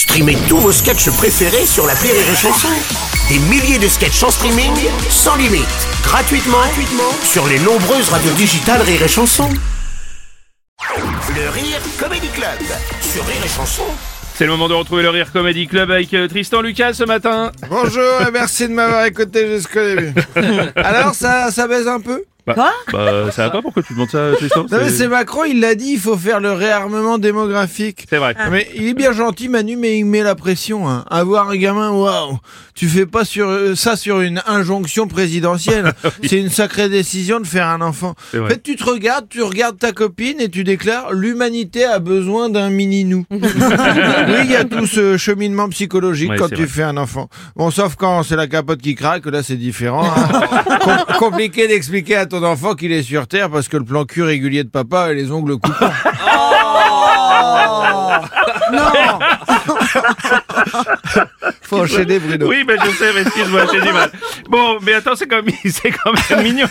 Streamez tous vos sketchs préférés sur la Rire et Chanson. Des milliers de sketchs en streaming, sans limite, gratuitement, gratuitement sur les nombreuses radios digitales Rire et Chanson. Le Rire Comedy Club sur Rire et Chanson. C'est le moment de retrouver le Rire Comedy Club avec euh, Tristan Lucas ce matin. Bonjour et merci de m'avoir écouté jusqu'au début. Alors ça, ça baise un peu? Bah, bah, ça va pas pourquoi tu demandes ça Tristan Non mais C'est- Macron, il l'a dit, il faut faire le réarmement démographique. C'est vrai. Mais il est bien gentil Manu, mais il met la pression. Hein. Avoir un gamin, waouh Tu fais pas sur euh, ça sur une injonction présidentielle. C'est une sacrée décision de faire un enfant. C'est En fait, tu te regardes, tu regardes ta copine et tu déclares l'humanité a besoin d'un mini-nous. oui, il y a tout ce cheminement psychologique Ouais, quand tu vrai. fais un enfant. Bon, sauf quand c'est la capote qui craque, là c'est différent. hein. Com- compliqué d'expliquer à ton enfant qu'il est sur Terre parce que le plan cul régulier de papa a les ongles coupants. Faut enchaîner, Bruno. Oui, mais je sais, mais excuse-moi, j'ai du mal. Bon, mais attends, c'est quand même, c'est quand même mignon.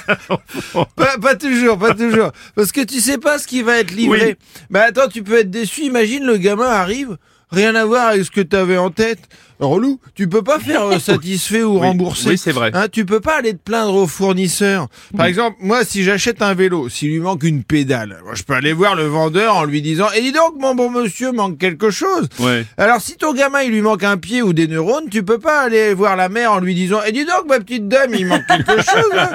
Pas, pas toujours, pas toujours. Parce que tu sais pas ce qui va être livré. Oui. Bah attends, tu peux être déçu. Imagine le gamin arrive, rien à voir avec ce que t'avais en tête. Relou, tu peux pas faire euh, satisfait ou Oui, remboursé. oui, c'est vrai. Hein, tu peux pas aller te plaindre au fournisseur. Par exemple, moi, si j'achète un vélo, s'il lui manque une pédale, moi, je peux aller voir le vendeur en lui disant, et dis donc, mon bon monsieur, manque quelque chose. Ouais. Alors si ton gamin il lui manque un pied ou des neurones, tu peux pas aller voir la mère en lui disant "Et dis donc ma petite dame, il manque quelque chose." hein.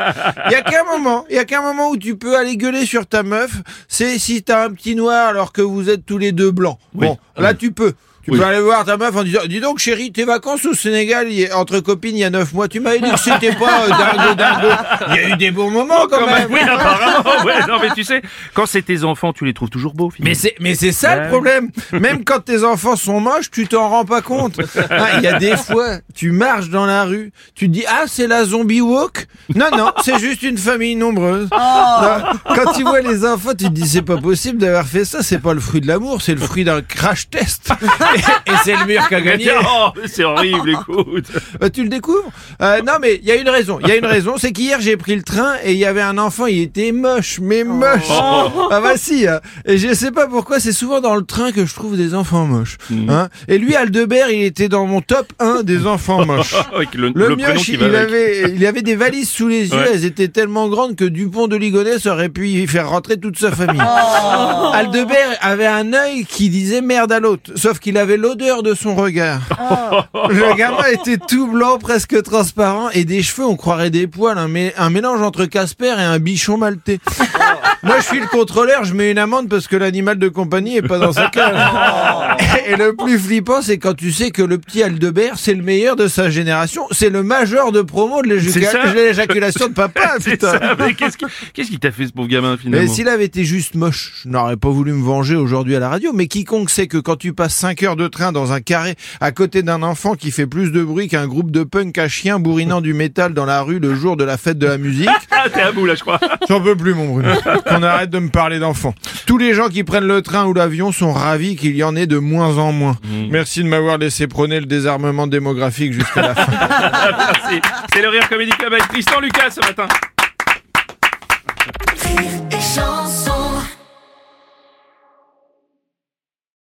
Il y a qu'un moment, il y a qu'un moment où tu peux aller gueuler sur ta meuf, c'est si t'as un petit noir alors que vous êtes tous les deux blancs. Bon, là tu peux. Tu Oui. peux aller voir ta meuf en disant Dis donc chérie, tes vacances au Sénégal entre copines il y a neuf mois, tu m'avais dit que c'était pas euh, dingo dingo. Il y a eu des bons moments quand, Quand même. même, oui, apparemment. Ouais, non, mais tu sais, quand c'est tes enfants, tu les trouves toujours beaux, finalement. Mais c'est mais c'est ça Ouais. le problème. Même quand tes enfants sont moches, tu t'en rends pas compte. Hein, Il y a des fois, tu marches dans la rue, tu te dis ah c'est la zombie walk. Non non, c'est juste une famille nombreuse. Non, Quand tu vois les enfants, tu te dis c'est pas possible d'avoir fait ça. C'est pas le fruit de l'amour, c'est le fruit d'un crash test. Et, et c'est le mur qui a gagné. Oh, c'est horrible, écoute. Bah, tu le découvres euh, Non, mais il y a une raison. Il y a une raison, c'est qu'hier j'ai pris le train et il y avait un enfant, il était moche, mais moche. Ah bah si. hein. Et je sais pas pourquoi, c'est souvent dans le train que je trouve des enfants moches. Hein et lui, Aldebert, il était dans mon top 1 des enfants moches. Avec le, Le, mioche, il avec. avait, il avait des valises sous les yeux, Ouais. elles étaient tellement grandes que Dupont de Ligonnès aurait pu y faire rentrer toute sa famille. Aldebert avait un œil qui disait merde à l'autre, sauf qu'il avait l'odeur de son regard. Le gamin était tout blanc, presque transparent, et des cheveux, on croirait des poils, un, mé- un mélange entre Casper et un bichon maltais. Moi, je suis le contrôleur, je mets une amende parce que l'animal de compagnie est pas dans sa cage. Et le plus flippant, c'est quand tu sais que le petit Aldebert, c'est le meilleur de sa génération. C'est le majeur de promo de l'éjaculation de papa, C'est putain. ça, mais qu'est-ce qui- t'a fait ce pauvre gamin, Mais finalement? s'il avait été juste moche, je n'aurais pas voulu me venger aujourd'hui à la radio. Mais quiconque sait que quand tu passes 5 heures de train dans un carré à côté d'un enfant qui fait plus de bruit qu'un groupe de punk à chiens bourrinant du métal dans la rue le jour de la fête de la musique, Ah, t'es à bout, là, je crois. j'en peux plus mon Bruno. Qu'on arrête de me parler d'enfants. Tous les gens qui prennent le train ou l'avion sont ravis qu'il y en ait de moins en moins. Merci de m'avoir laissé prôner le désarmement démographique jusqu'à la fin. Merci. C'est le Rire Club avec Tristan Lucas ce matin. Rire et chanson